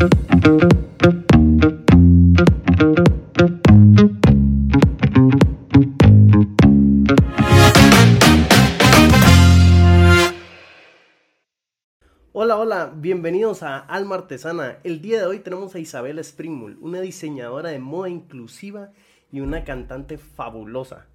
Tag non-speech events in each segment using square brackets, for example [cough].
Hola, hola, bienvenidos a Alma Artesana. El día de hoy tenemos a Isabela Springmull, una diseñadora de moda inclusiva y una cantante fabulosa.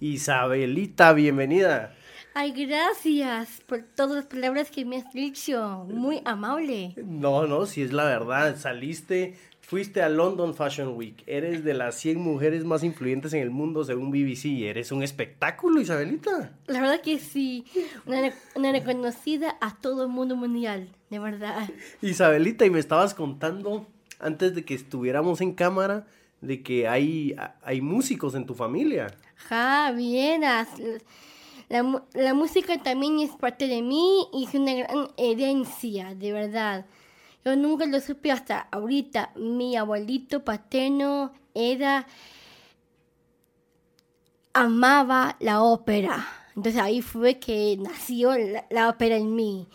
Isabelita, bienvenida. Ay, gracias por todas las palabras que me has dicho. Muy amable. No, no, si es la verdad, saliste, fuiste a London Fashion Week, eres de las 100 mujeres más influyentes en el mundo según BBC, eres un espectáculo, Isabelita. La verdad que sí, una, una reconocida a todo el mundo mundial, de verdad. Isabelita, y me estabas contando antes de que estuviéramos en cámara de que hay, hay músicos en tu familia. Ja, vieras. La, la música también es parte de mí y es una gran herencia, de verdad. Yo nunca lo supe hasta ahorita. Mi abuelito paterno era... amaba la ópera. Entonces ahí fue que nació la, la ópera en mí.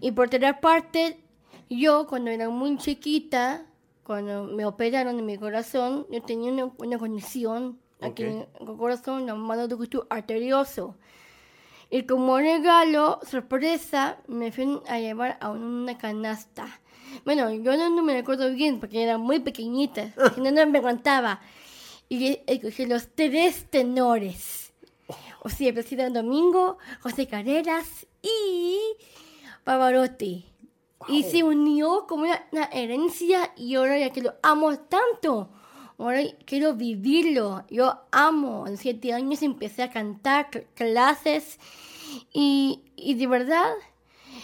Y por otra parte, yo cuando era muy chiquita, cuando me operaron en mi corazón, yo tenía una, una condición aquí en el corazón llamado ducto arterioso. Y como regalo, sorpresa, me fui a llevar a una canasta. Bueno, yo no, no me recuerdo bien porque era muy pequeñita, si no, no me aguantaba. Y escogí los tres tenores. O sea, Presidente Domingo, José Carreras y Pavarotti. Y se unió como una, una herencia y ahora ya que lo amo tanto, ahora quiero vivirlo. Yo amo. Los siete años empecé a cantar cl- clases y, y de verdad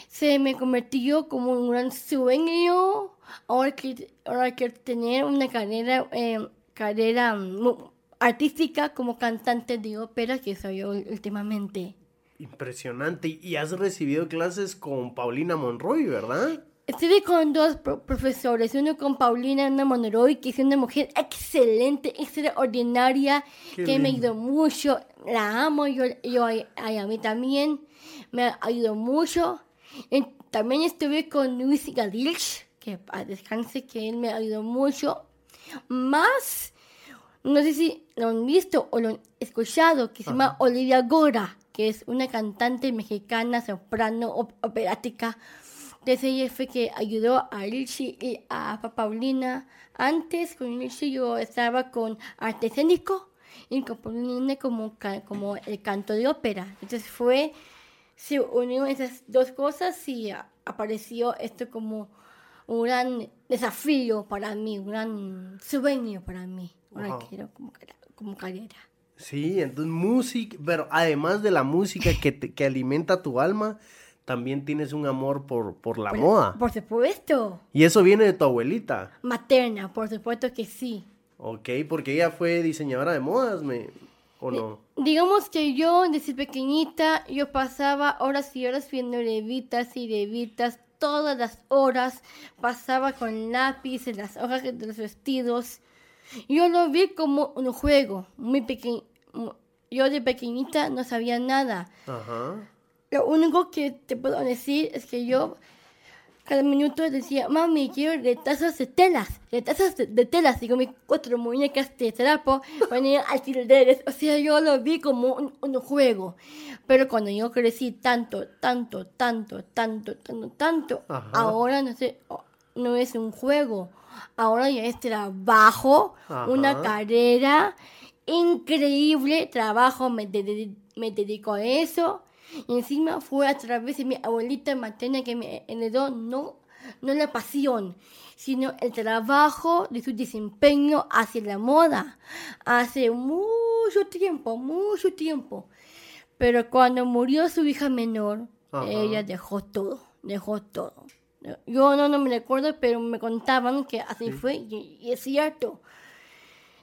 se me convirtió como un gran sueño. Ahora que ahora quiero tener una carrera, eh, carrera mm, artística como cantante de ópera que soy últimamente. Impresionante. Y has recibido clases con Paulina Monroy, ¿verdad? Estuve con dos pro- profesores, uno con Paulina Ana Monroy, que es una mujer excelente, extraordinaria, Qué que me lindo. ayudó mucho, la amo, yo, yo a, a mí también, me ayudó mucho. Y también estuve con Luis Gadilch, que a descanse, que él me ayudó mucho. Más, no sé si lo han visto o lo han escuchado, que se llama Olivia Gora, que es una cantante mexicana, soprano, op- operática. Fue que ayudó a Richie y a Pa- Paulina. Antes con Richie yo estaba con arte escénico y con Paulina como, como el canto de ópera. Entonces fue, se unió esas dos cosas y apareció esto como un gran desafío para mí, un gran sueño para mí. Ahora Wow. quiero como, como carrera. Sí, entonces música, pero además de la música que, te- que alimenta tu alma, también tienes un amor por, por la moda. Por supuesto. Y eso viene de tu abuelita, Materna, por supuesto que sí. ¿ok? Porque ella fue diseñadora de modas, me, ¿o no? Digamos que yo desde pequeñita yo pasaba horas y horas viendo revistas y revistas, todas las horas pasaba con lápiz en las hojas de los vestidos. Yo lo vi como un juego, muy pequeño. Yo de pequeñita no sabía nada. Ajá. Lo único que te puedo decir es que yo cada minuto decía, mami, quiero retazos de telas, retazos de, de telas, y con mis cuatro muñecas de trapo ponía alfileres, o sea, yo lo vi como un, un juego. Pero cuando yo crecí tanto, tanto, tanto, tanto, tanto, tanto, Ajá. ahora no sé, no es un juego, ahora ya es trabajo, una carrera increíble, trabajo, me, de- me dedico a eso. Y encima fue a través de mi abuelita materna que me heredó no, no la pasión, sino el trabajo de su desempeño hacia la moda. Hace mucho tiempo, mucho tiempo. Pero cuando murió su hija menor, Ajá. ella dejó todo, dejó todo. Yo no, no me recuerdo, pero me contaban que así fue y, y es cierto.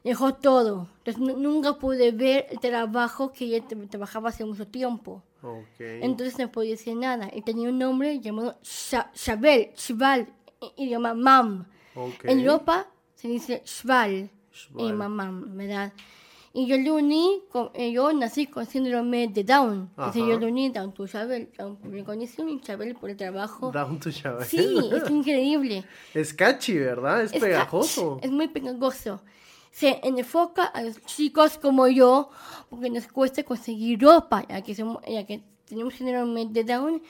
Dejó todo. Entonces nu- nunca pude ver el trabajo que ella tra- trabajaba hace mucho tiempo. Ok. Entonces no podía decir nada. Él tenía un nombre llamado Sha- Shabel, Shval, idioma Mam. Ok. En Europa se dice Shval, Shval. idioma Mam, ¿verdad? Y yo lo uní, con, eh, yo nací con síndrome de Down. Entonces Ajá. yo lo uní Down to Chabel, Down por mi condición y por el trabajo. Down to Chabel. Sí, es [laughs] increíble. Es catchy, ¿verdad? Es, Es pegajoso. catchy, Es muy pegajoso. Se enfoca a los chicos como yo, porque nos cuesta conseguir ropa, ya que, somos, ya que tenemos de Down,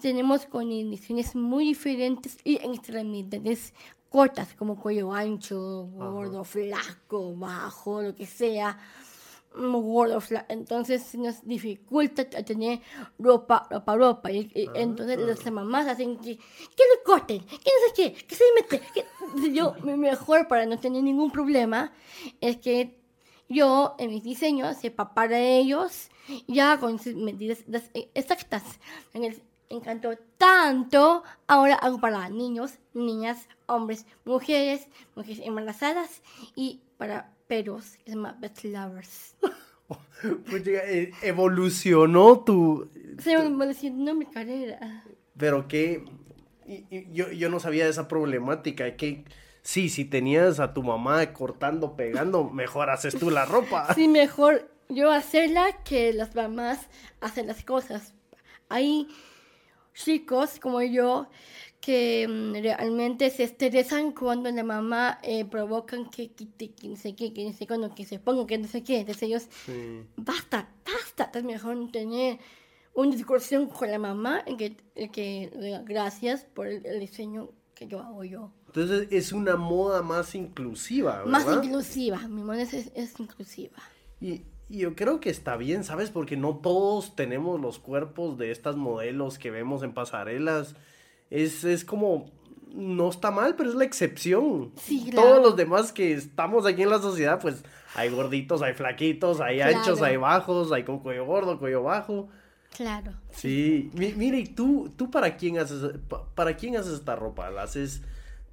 tenemos condiciones muy diferentes y en extremidades cortas, como cuello ancho, gordo, flaco, bajo, lo que sea gordo, fla- entonces se nos dificulta tener ropa, ropa, ropa. Y, y entonces las mamás hacen que, que lo corten, que no sé qué, que se mete. Que... [laughs] Yo, mi mejor para no tener ningún problema es que yo en mis diseños sepa para ellos ya con sus medidas las- exactas. En el encantó tanto, ahora hago para niños, niñas, hombres, mujeres, mujeres embarazadas y para perros, que se llama Pet Lovers. [laughs] Pues, eh, evolucionó tu... Se diciendo mi carrera. Pero que... yo, yo no sabía de esa problemática. Que sí, si tenías a tu mamá cortando, pegando, mejor haces tú la ropa. [laughs] Sí, mejor yo hacerla que las mamás hacen las cosas. Hay chicos como yo que mm, realmente se estresan cuando la mamá eh, provocan que quite, que no sé qué, que no sé cuándo, que se ponga, que no sé qué. Entonces ellos, Sí. basta, basta, es mejor tener una discusión con la mamá en que, en que diga gracias por el, el diseño que yo hago yo. Entonces es una moda más inclusiva, Más inclusiva, mi moda es- es inclusiva. Y, y yo creo que está bien, ¿sabes? Porque no todos tenemos los cuerpos de estas modelos que vemos en pasarelas. Es, es como, no está mal, pero es la excepción. Sí, claro. Todos los demás que estamos aquí en la sociedad, pues hay gorditos, hay flaquitos, hay anchos, hay bajos, hay con cuello gordo, cuello bajo. Claro. Sí, Mi- mire, ¿y tú, tú para quién haces, pa- para quién haces esta ropa? ¿La haces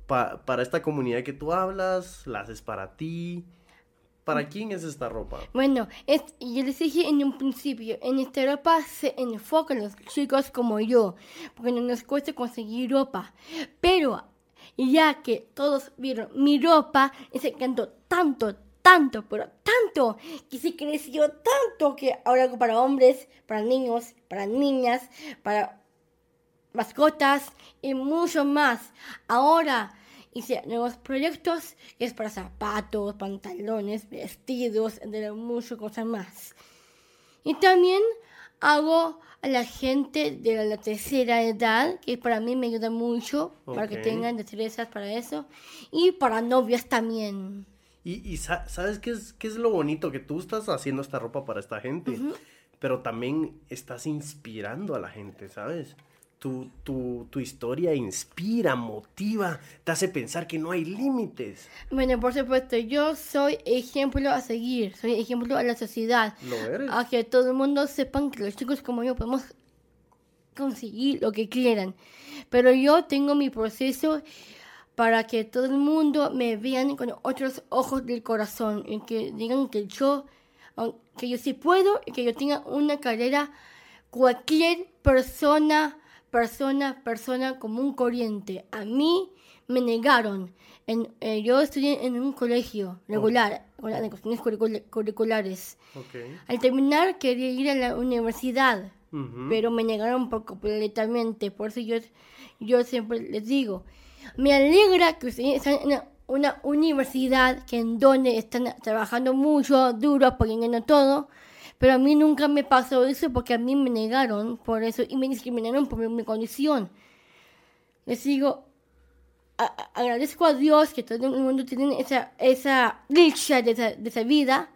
pa- para esta comunidad que tú hablas? ¿La haces para ti? ¿Para quién es esta ropa? Bueno, yo les dije en un principio, en esta ropa se enfocan los chicos como yo, porque no nos cuesta conseguir ropa. Pero ya que todos vieron mi ropa, se encantó tanto, tanto, pero tanto, que se creció tanto que ahora hago para hombres, para niños, para niñas, para mascotas y mucho más. Ahora hice nuevos proyectos que es para zapatos, pantalones, vestidos, entre muchas cosas más. Y también hago a la gente de la tercera edad, que para mí me ayuda mucho, para que tengan destrezas para eso, y para novias también. Y, y sa- ¿sabes qué es, qué es lo bonito? Que tú estás haciendo esta ropa para esta gente, pero también estás inspirando a la gente, ¿sabes? Tu, tu, tu historia inspira, motiva, te hace pensar que no hay límites. Bueno, por supuesto, yo soy ejemplo a seguir, soy ejemplo a la sociedad. ¿Lo eres? a que todo el mundo sepan que los chicos como yo podemos conseguir lo que quieran. Pero yo tengo mi proceso para que todo el mundo me vean con otros ojos del corazón y que digan que yo, que yo sí puedo y que yo tenga una carrera cualquier persona, persona, persona común corriente. A mí me negaron. En, eh, yo estudié en un colegio regular, con las cuestiones curricula- curriculares. Ok. Al terminar quería ir a la universidad, Ujú. pero me negaron por completamente. Por eso yo, yo siempre les digo, me alegra que ustedes están en una, una universidad que en donde están trabajando mucho, duro, apoyando todo. Pero a mí nunca me pasó eso porque a mí me negaron por eso y me discriminaron por mi, condición. Les digo, a- agradezco a Dios que todo el mundo tiene esa, esa dicha de esa, de esa vida,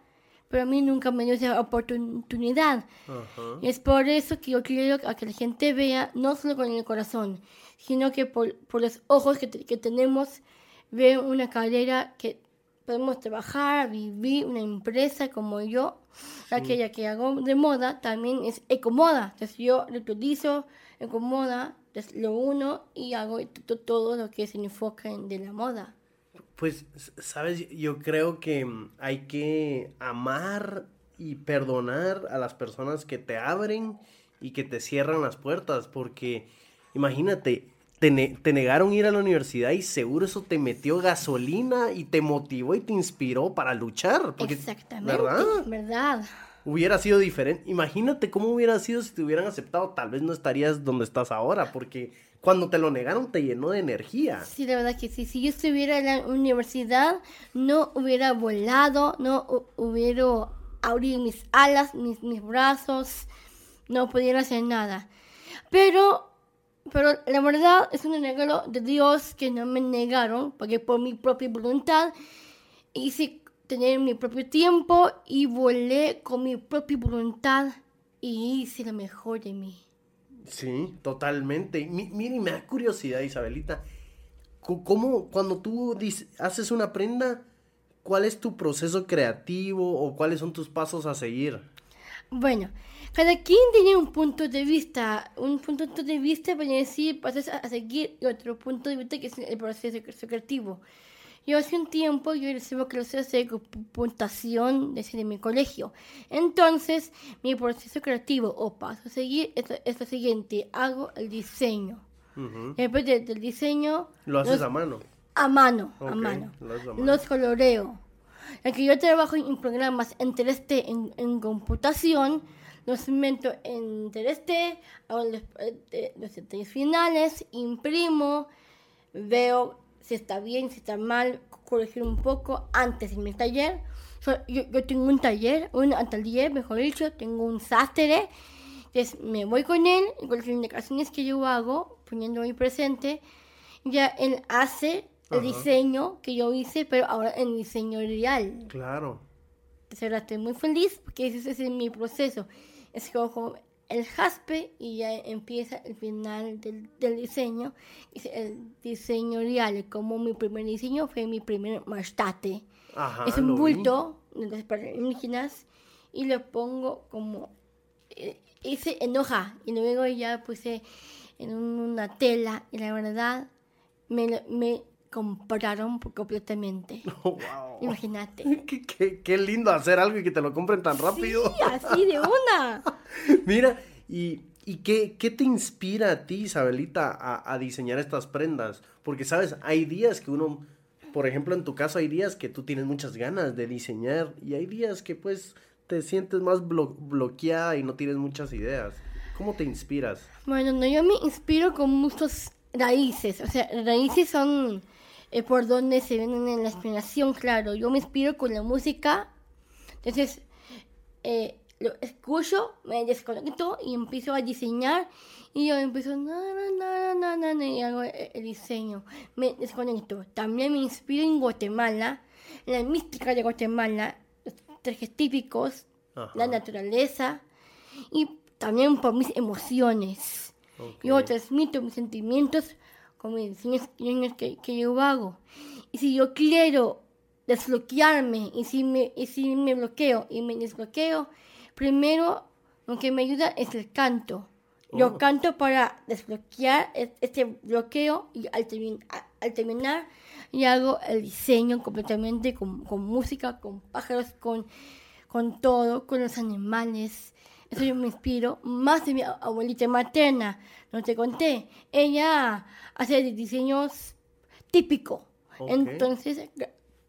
pero a mí nunca me dio esa oportunidad. Ajá. Y es por eso que yo quiero que la gente vea, no solo con el corazón, sino que por, por los ojos que, que tenemos, ve una carrera que podemos trabajar, vivir, una empresa como yo, aquella que hago de moda, también es ecomoda. Entonces yo lo utilizo, ecomoda, entonces lo uno y hago todo lo que se enfoca en de la moda. Pues, sabes, yo creo que mm, hay que amar y perdonar a las personas que te abren y que te cierran las puertas, porque imagínate, te, ne- te negaron ir a la universidad y seguro eso te metió gasolina y te motivó y te inspiró para luchar. Porque, Exactamente. ¿Verdad? ¿Verdad? Hubiera sido diferente. Imagínate cómo hubiera sido si te hubieran aceptado. Tal vez no estarías donde estás ahora, porque cuando te lo negaron te llenó de energía. Sí, la verdad que sí. Si yo estuviera en la universidad, no hubiera volado, no hu- hubiera abrir mis alas, mis, mis brazos, no pudiera hacer nada. Pero, pero la verdad es un regalo de Dios que no me negaron, porque por mi propia voluntad hice tener mi propio tiempo y volé con mi propia voluntad y hice lo mejor de mí. Sí, totalmente. Mi- Mira, y me da curiosidad, Isabelita. ¿Cómo, cuando tú haces una prenda, cuál es tu proceso creativo o cuáles son tus pasos a seguir? Bueno, cada quien tiene un punto de vista, un punto de vista para decir pasos a seguir y otro punto de vista que es el proceso cre- creativo. Yo hace un tiempo yo recibo clases de computación desde mi colegio. Entonces, mi proceso creativo o paso a seguir es, es lo siguiente. Hago el diseño. Ujú. Después de- del diseño... Lo haces los- a mano. a mano, a Ok, mano. lo haces a mano. Los coloreo. El que yo trabajo en programas en 3D en, en computación, los meto en 3D, hago los, eh, los detalles finales, imprimo, veo si está bien, si está mal, corregir un poco antes en mi taller. So, yo, yo tengo un taller, un atelier, mejor dicho, tengo un sastre. Entonces me voy con él, con las indicaciones que yo hago, poniendo mi presente, ya él hace el Ajá. diseño que yo hice, pero ahora en diseño real. Claro. Entonces ahora estoy muy feliz porque ese es mi proceso. Escojo el jaspe y ya empieza el final del, del diseño. Es el diseño real. Como mi primer diseño fue mi primer mastate. Ajá. es un vi. bulto de las alienígenas y lo pongo como eh, hice en hoja y luego ya puse en un- una tela y la verdad me, me compraron completamente. [laughs] Oh, wow. Imagínate. [laughs] Qué, qué- qué lindo hacer algo y que te lo compren tan rápido. Sí, así de una. [laughs] Mira, ¿y, y qué, qué te inspira a ti, Isabelita, a, a diseñar estas prendas? Porque, ¿sabes? Hay días que uno, por ejemplo, en tu caso hay días que tú tienes muchas ganas de diseñar y hay días que pues te sientes más blo- bloqueada y no tienes muchas ideas. ¿Cómo te inspiras? Bueno, no, yo me inspiro con muchos raíces. O sea, raíces son eh, por donde se ven en la inspiración, claro. Yo me inspiro con la música. Entonces, eh, lo escucho, me desconecto y empiezo a diseñar. Y yo empiezo, na, na, na, na, na, y hago el, el diseño. Me desconecto. También me inspiro en Guatemala, la mística de Guatemala, los trajes típicos, Ajá. la naturaleza y también por mis emociones. Ok. Yo transmito mis sentimientos con mis diseños diseños que, que yo hago. Y si yo quiero desbloquearme y si me, y si me bloqueo y me desbloqueo, primero lo que me ayuda es el canto. Yo Oh. canto para desbloquear este bloqueo y al, a- al terminar y hago el diseño completamente con, con música, con pájaros, con, con todo, con los animales. Eso yo me inspiro más de mi abuelita materna. No te conté. Ella hace diseños típicos. Ok. Entonces,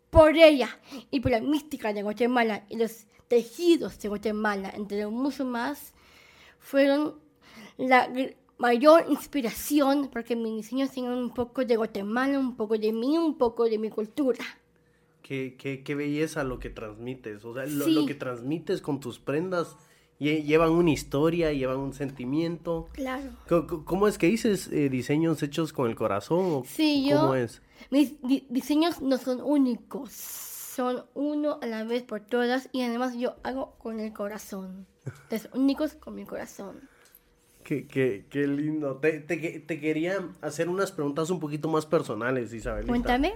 por ella y por la mística de Guatemala y los tejidos de Guatemala, entre mucho más, fueron la mayor inspiración porque mis diseños tienen un poco de Guatemala, un poco de mí, un poco de mi cultura. Qué, qué, qué belleza lo que transmites. O sea, lo, Sí. lo que transmites con tus prendas llevan una historia, llevan un sentimiento. Claro. ¿Cómo es que dices eh, diseños hechos con el corazón? o Sí, yo- ¿Cómo es? Mis di- diseños no son únicos, son uno a la vez por todas y además yo hago con el corazón. Entonces, únicos con mi corazón. Qué, qué, qué lindo. Te, te, te quería hacer unas preguntas un poquito más personales, Isabelita. Cuéntame.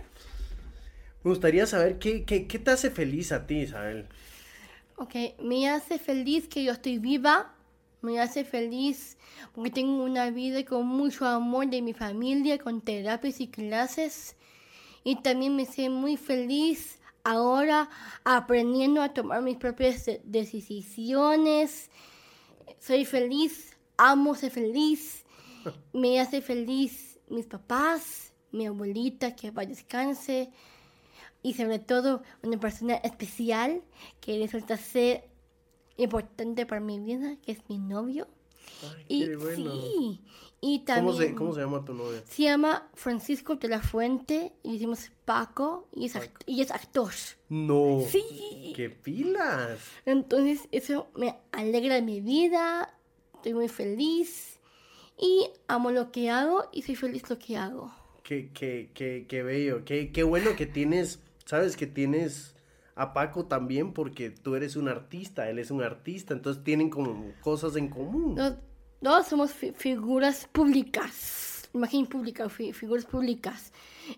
Me gustaría saber qué, qué, qué te hace feliz a ti, Isabel. Ok, me hace feliz que yo estoy viva, me hace feliz porque tengo una vida con mucho amor de mi familia, con terapias y clases. Y también me hace muy feliz ahora aprendiendo a tomar mis propias de- decisiones. Soy feliz, amo ser feliz. Me hace feliz mis papás, mi abuelita, que va descanse, y sobre todo una persona especial que resulta ser importante para mi vida, que es mi novio. Ay, Y bueno. sí, y ¿Cómo, también se, ¿Cómo se llama tu novia? se llama Francisco de la Fuente y decimos Paco y es, act- y es actor. No. Sí. ¡Qué pilas! Entonces eso me alegra de mi vida, estoy muy feliz y amo lo que hago y soy feliz lo que hago. Qué, qué, qué, qué bello. Qué, qué bueno que tienes, sabes que tienes a Paco también porque tú eres un artista, él es un artista, entonces tienen como cosas en común. Los dos somos fi- figuras públicas, imagen pública, fi- figuras públicas.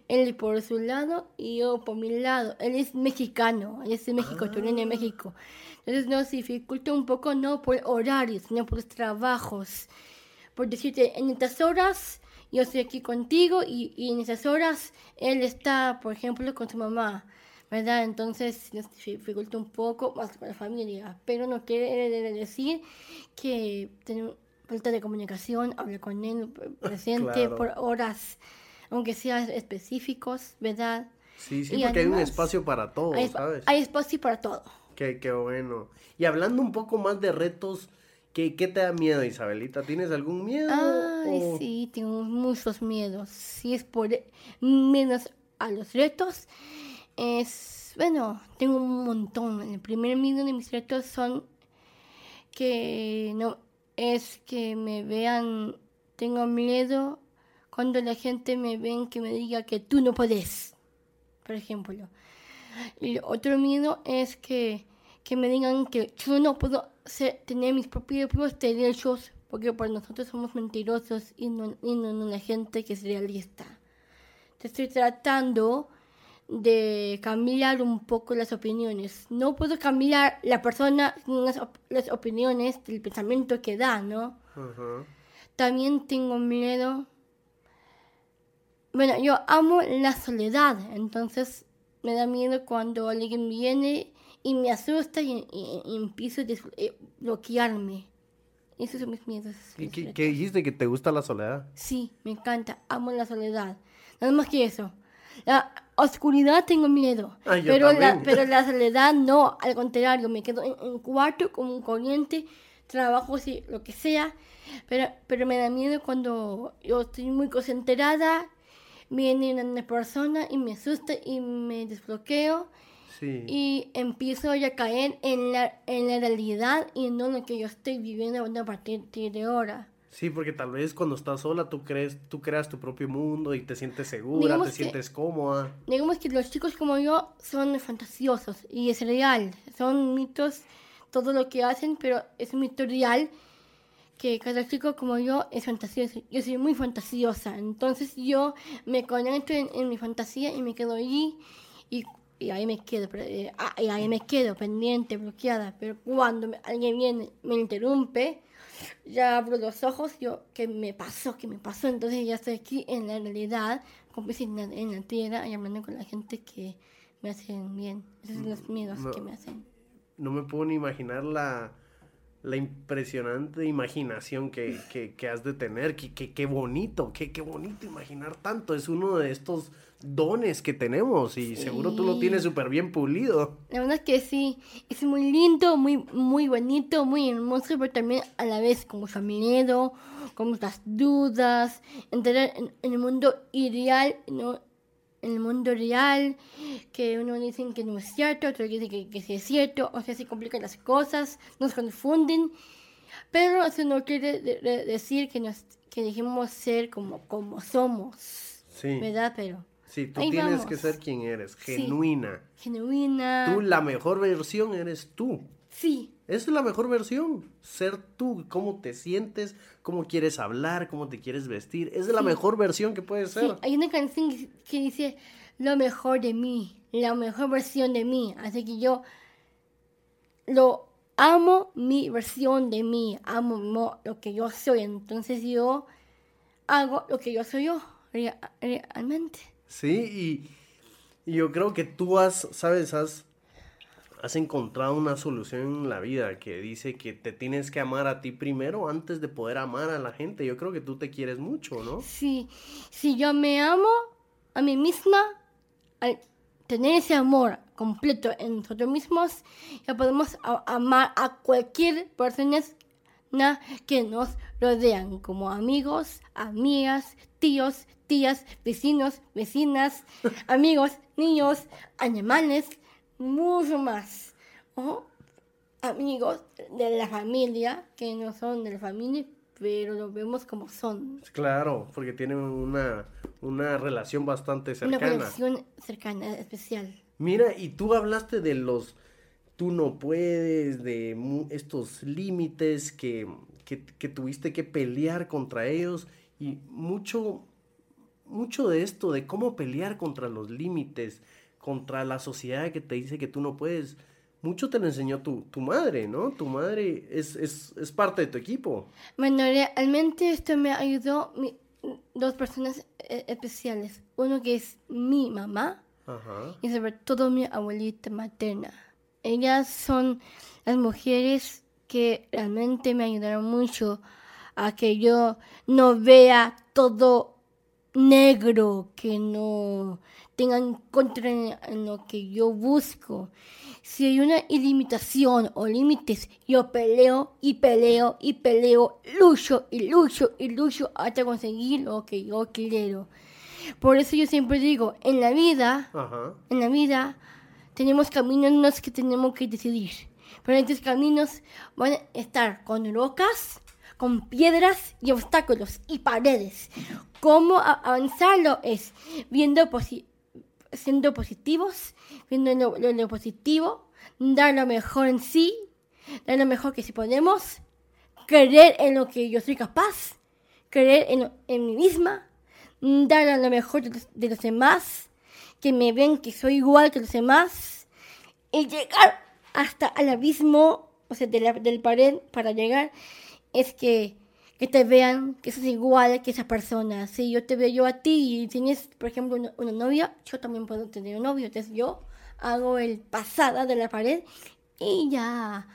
Él por su lado y yo por mi lado. Él es mexicano, él es de México, tú eres de México. Entonces nos dificulta un poco no por horarios, sino por los trabajos. Por decirte, en estas horas yo estoy aquí contigo y, y en esas horas él está, por ejemplo, con su mamá. ¿Verdad? Entonces nos dificulta un poco más con la familia, pero no quiere decir que tenemos falta de comunicación, hablar con él [laughs] presente Claro. por horas, aunque sean específicos, ¿verdad? Sí, sí, y porque hay un espacio para todo, Hay, ¿sabes? hay espacio para todo. Qué, qué bueno. Y hablando un poco más de retos, ¿qué, qué te da miedo, Isabelita? ¿Tienes algún miedo? Ay, o- sí, tengo muchos miedos. Si es por menos a los retos, es, bueno, tengo un montón. El primer miedo de mis retos son que no, es que me vean, tengo miedo cuando la gente me ven que me diga que tú no puedes, por ejemplo. Y el otro miedo es que, que me digan que yo no puedo tener mis propios derechos porque por nosotros somos mentirosos y no, y no, no la gente que es realista. Te estoy tratando de cambiar un poco las opiniones. No puedo cambiar la persona, las, op- las opiniones del pensamiento que da, ¿no? También tengo miedo. Bueno, yo amo la soledad, entonces me da miedo cuando alguien viene y me asusta y, y- y empiezo a eh, bloquearme. Esos son mis miedos. ¿Y mis qué, dijiste? ¿Que te gusta la soledad? Sí, me encanta, amo la soledad. Nada más que eso. La oscuridad tengo miedo, Ah, pero, la, pero la [laughs] soledad no, al contrario, me quedo en un cuarto con un corriente, trabajo sí, lo que sea, pero, pero me da miedo cuando yo estoy muy concentrada, viene una persona y me asusta y me desbloqueo Sí. y empiezo ya a caer en la, en la realidad y en lo que yo estoy viviendo a partir de ahora. Sí, porque tal vez cuando estás sola tú crees, tú creas tu propio mundo y te sientes segura, Digamos te que- sientes cómoda. digamos que los chicos como yo son fantasiosos y es real, son mitos todo lo que hacen, pero es un mito real que cada chico como yo es fantasioso. Yo soy muy fantasiosa, entonces yo me conecto en, en mi fantasía y me quedo allí y, y ahí me quedo, eh, ah, y ahí me quedo pendiente, bloqueada. Pero cuando me- alguien viene, me interrumpe, ya abro los ojos, yo, ¿qué me pasó? ¿Qué me pasó? Entonces ya estoy aquí en la realidad, como en la, en la tierra y hablando con la gente que me hacen bien. Esos son los miedos No. que me hacen. No me puedo ni imaginar la, la impresionante imaginación que, que, que has de tener. Qué, qué, qué bonito, qué, qué bonito imaginar tanto. Es uno de estos dones que tenemos y seguro tú lo tienes súper bien pulido. La verdad es que sí, es muy lindo, muy, muy bonito, muy hermoso, pero también a la vez con mucho miedo, con muchas dudas, entrar en, en el mundo ideal, ¿no? El mundo real, que uno dice que no es cierto, otro dice que, que sí es cierto, o sea, se complican las cosas, nos confunden, pero eso no quiere de- de- decir que, nos, que dejemos ser como, como somos, Sí. ¿verdad? Pero Sí, tú Ahí tienes vamos. que ser quien eres, Sí. genuina. genuina. Tú, la mejor versión eres tú. Sí, Esa es la mejor versión, ser tú, cómo te sientes, cómo quieres hablar, cómo te quieres vestir. Esa es la mejor versión que puedes Sí, ser. hay una canción que, dice lo mejor de mí, la mejor versión de mí. Así que yo lo amo mi versión de mí, amo mo- lo que yo soy. Entonces yo hago lo que yo soy yo, rea- realmente. Sí, y, y yo creo que tú has, sabes, has, has encontrado una solución en la vida que dice que te tienes que amar a ti primero antes de poder amar a la gente. Yo creo que tú te quieres mucho, ¿no? Sí, si yo me amo a mí misma, al tener ese amor completo en nosotros mismos, ya podemos amar a cualquier persona que nos rodean, como amigos, amigas, tíos, tías, vecinos, vecinas, [laughs] amigos, niños, animales, mucho más. O amigos de la familia, que no son de la familia, pero los vemos como son. Claro, porque tienen una, una relación bastante Una cercana. conexión cercana, especial. Mira, y tú hablaste de los tú no puedes, de estos límites que, que, que tuviste que pelear contra ellos y mucho, mucho de esto, de cómo pelear contra los límites, contra la sociedad que te dice que tú no puedes, mucho te lo enseñó tu, tu madre, ¿no? Tu madre es, es, es parte de tu equipo. Bueno, realmente esto me ayudó mi- dos personas eh, especiales. Uno que es mi mamá Ajá. y sobre todo mi abuelita materna. Ellas son las mujeres que realmente me ayudaron mucho a que yo no vea todo negro, que no tengan contra en, lo que yo busco. Si hay una ilimitación o límites, yo peleo y peleo y peleo, lucho y lucho y lucho hasta conseguir lo que yo quiero. Por eso yo siempre digo, en la vida Ajá. en la vida tenemos caminos en los que tenemos que decidir. Pero estos caminos van a estar con rocas, con piedras y obstáculos y paredes. ¿Cómo avanzarlo? Es viendo posi- siendo positivos, viendo lo, lo- lo positivo, dar lo mejor en sí, dar lo mejor que si podemos, creer en lo que yo soy capaz, creer en, en mí misma, dar lo mejor de los, de los demás, que me ven que soy igual que los demás, y llegar hasta el abismo, o sea, de la, del pared para llegar, es que, que te vean que sos igual que esa persona. Si yo te veo yo a ti y tienes, por ejemplo, una, una novia, yo también puedo tener un novio. Entonces yo hago el pasada de la pared y ya.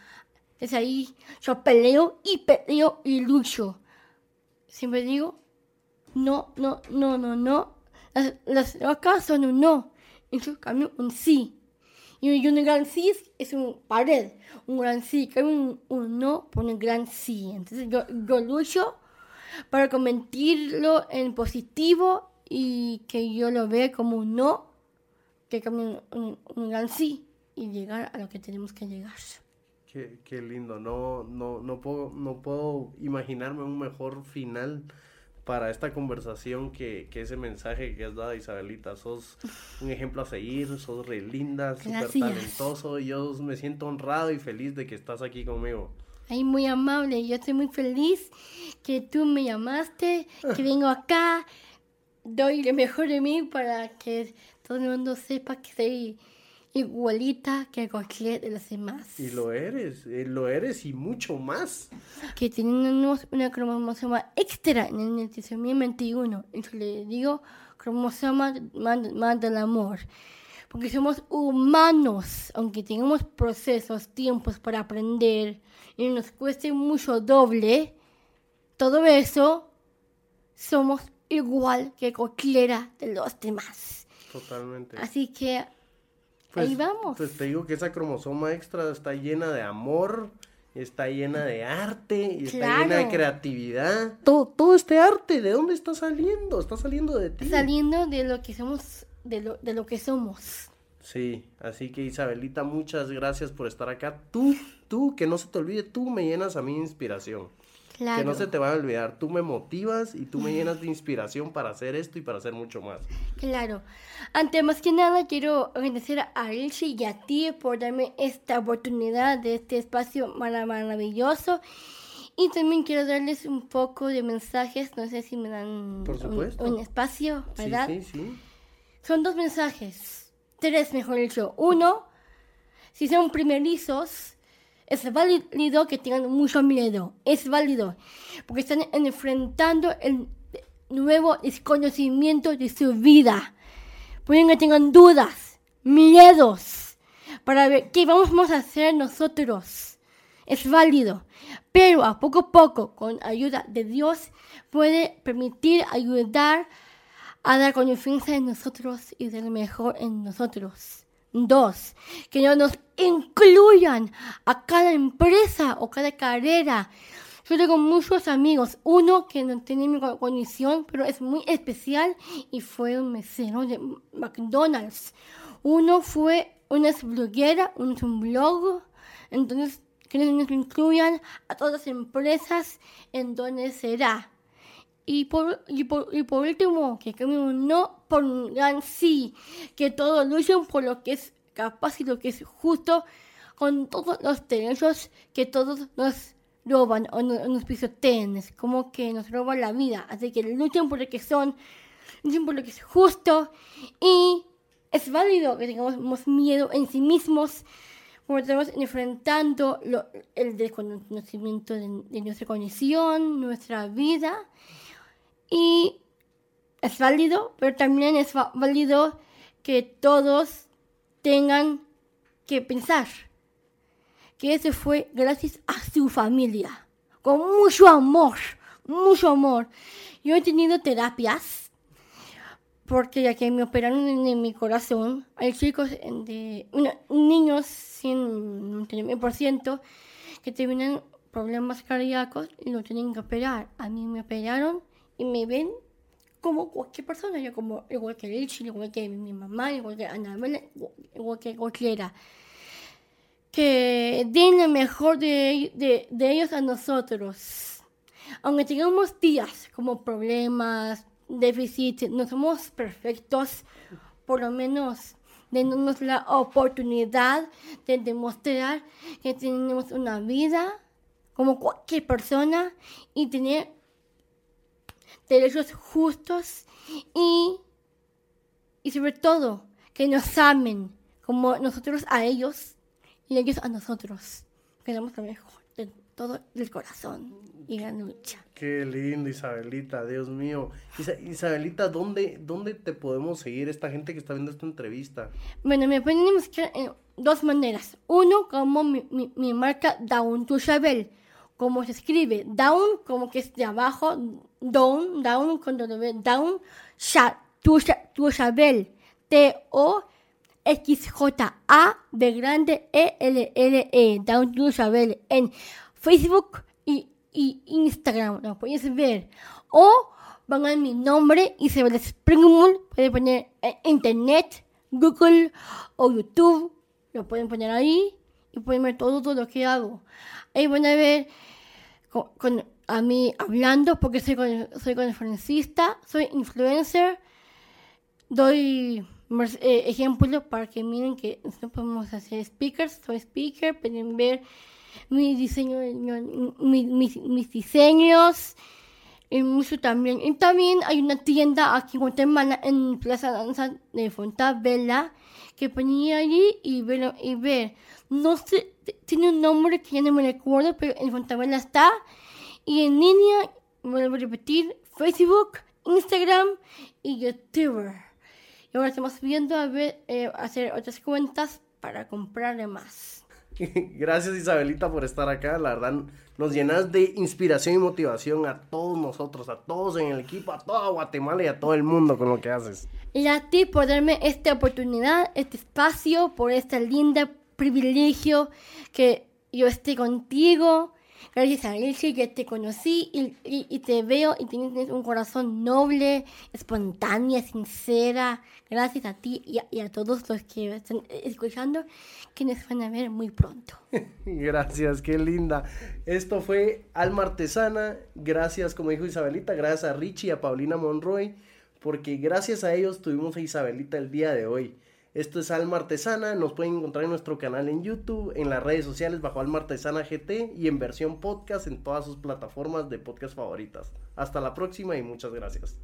Es ahí, yo peleo y peleo y lucho. Siempre digo, no, no, no, no, no. Las, las rocas son un no. Y yo cambio un sí. Y un gran sí es, es un pared. Un gran sí. Cambio un, no por un gran sí. Entonces yo, yo lucho para convertirlo en positivo y que yo lo vea como un no. Que cambie un- un gran sí. Y llegar a lo que tenemos que llegar. Qué, qué lindo, no, no, no puedo, no puedo imaginarme un mejor final para esta conversación que, que ese mensaje que has dado Isabelita. Sos un ejemplo a seguir, sos re linda, súper talentoso. y Yo me siento honrado y feliz de que estás aquí conmigo. Ay, muy amable. Yo estoy muy feliz que tú me llamaste, que vengo acá. Doy lo mejor de mí para que todo el mundo sepa que soy igualita que cualquier de los demás. Y lo eres, eh, lo eres y mucho más. Que tenemos una cromosoma extra en el trisomía 21. Y yo le digo cromosoma más, más del amor. Porque somos humanos, aunque tengamos procesos, tiempos para aprender y nos cueste mucho doble, todo eso somos igual que cualquiera de los demás. Totalmente. Así que Pues- ahí vamos. Pues te digo que esa cromosoma extra está llena de amor, está llena de arte, y está llena de creatividad. Todo, todo este arte, ¿de dónde está saliendo? Está saliendo de ti. Saliendo de lo que somos, de lo, de lo que somos. Sí, así que Isabelita, muchas gracias por estar acá. Tú, tú, que no se te olvide, tú me llenas a mí de inspiración. Claro. Que no se te va a olvidar, tú me motivas y tú me llenas de inspiración para hacer esto y para hacer mucho más. Claro. Antes más que nada quiero agradecer a Elche y a ti por darme esta oportunidad de este espacio mara- maravilloso. Y también quiero darles un poco de mensajes, no sé si me dan Por un- supuesto. un, espacio, ¿verdad? Sí, sí, sí. Son dos mensajes, tres mejor dicho. Uno, si son primerizos, es válido que tengan mucho miedo, es válido, porque están enfrentando el nuevo desconocimiento de su vida. Pueden que tengan dudas, miedos, para ver qué vamos a hacer nosotros. Es válido, pero a poco a poco, con ayuda de Dios, puede permitir ayudar a dar confianza en nosotros y ser mejor en nosotros. Dos, que no nos incluyan a cada empresa o cada carrera. Yo tengo muchos amigos, uno que no tiene mi condición, pero es muy especial y fue un mesero de McDonald's. Uno fue una bloguera, es un blog, entonces que nos incluyan a todas las empresas en donde será. Y por, y por, y por último, que un no pongan sí, que todos luchen por lo que es capaz y lo que es justo, con todos los derechos que todos nos roban o nos, pisotean, es como que nos roban la vida. Así que luchen por lo que son, luchen por lo que es justo. Y es válido que tengamos miedo en sí mismos porque estamos enfrentando el desconocimiento de, de nuestra condición, nuestra vida y es válido, pero también es válido que todos tengan que pensar que eso fue gracias a su familia, con mucho amor, mucho amor. Yo he tenido terapias, porque ya que me operaron en, mi corazón, hay chicos de, niños sin por ciento que tienen problemas cardíacos y lo tienen que operar. A mí me operaron y me ven como cualquier persona, yo como igual que Richie, igual que mi mamá, igual que Anabel, igual que cualquiera. Que den lo mejor de, de, de ellos a nosotros. Aunque tengamos días como problemas, déficit, no somos perfectos, por lo menos denos la oportunidad de demostrar que tenemos una vida como cualquier persona y tener derechos justos y, y sobre todo que nos amen como nosotros a ellos y ellos a nosotros. Queremos lo mejor de todo el corazón y la lucha. Qué lindo, Isabelita, Dios mío. Isabelita, ¿dónde, ¿dónde te podemos seguir esta gente que está viendo esta entrevista? Bueno, me pueden buscar en dos maneras. Uno, como mi, mi, mi marca Down to Isabel como se escribe, down, como que es de abajo, down, down, con down, sha, tu, tu Isabel, T-O-X-J-A, de grande, E-L-L-E, down tu Isabel, en Facebook y, y Instagram, lo puedes ver. O van a mi nombre, Isabel Springmull, pueden poner en internet, Google o YouTube, lo pueden poner ahí y pueden ver todo, todo lo que hago. Ahí van a ver con, a mí hablando porque soy, soy conferencista, soy influencer, doy eh, ejemplos para que miren que no podemos hacer speakers, soy speaker, pueden ver mi diseño, mis diseños y mucho también. Y también hay una tienda aquí en Guatemala, en Plaza Danza de Fontabella, que ponía allí y ver. No sé, tiene un nombre que ya no me recuerdo, pero en Fontabella está. Y en línea, vuelvo a repetir, Facebook, Instagram y YouTube. Y ahora estamos viendo a ver, eh, hacer otras cuentas para comprarle más. [laughs] Gracias Isabelita por estar acá, la verdad nos llenas de inspiración y motivación a todos nosotros, a todos en el equipo, a toda Guatemala y a todo el mundo con lo que haces. Y a ti por darme esta oportunidad, este espacio, por este lindo privilegio que yo esté contigo. Gracias a él que te conocí y, y, te veo y tienes un corazón noble, espontánea, sincera. Gracias a ti y a, todos los que están escuchando, que nos van a ver muy pronto. [laughs] gracias, qué linda. Esto fue Alma Artesana. Gracias, como dijo Isabelita, gracias a Richie y a Paulina Monroy, porque gracias a ellos tuvimos a Isabelita el día de hoy. Esto es Alma Artesana, nos pueden encontrar en nuestro canal en YouTube, en las redes sociales bajo Alma Artesana GT y en versión podcast en todas sus plataformas de podcast favoritas. Hasta la próxima y muchas gracias.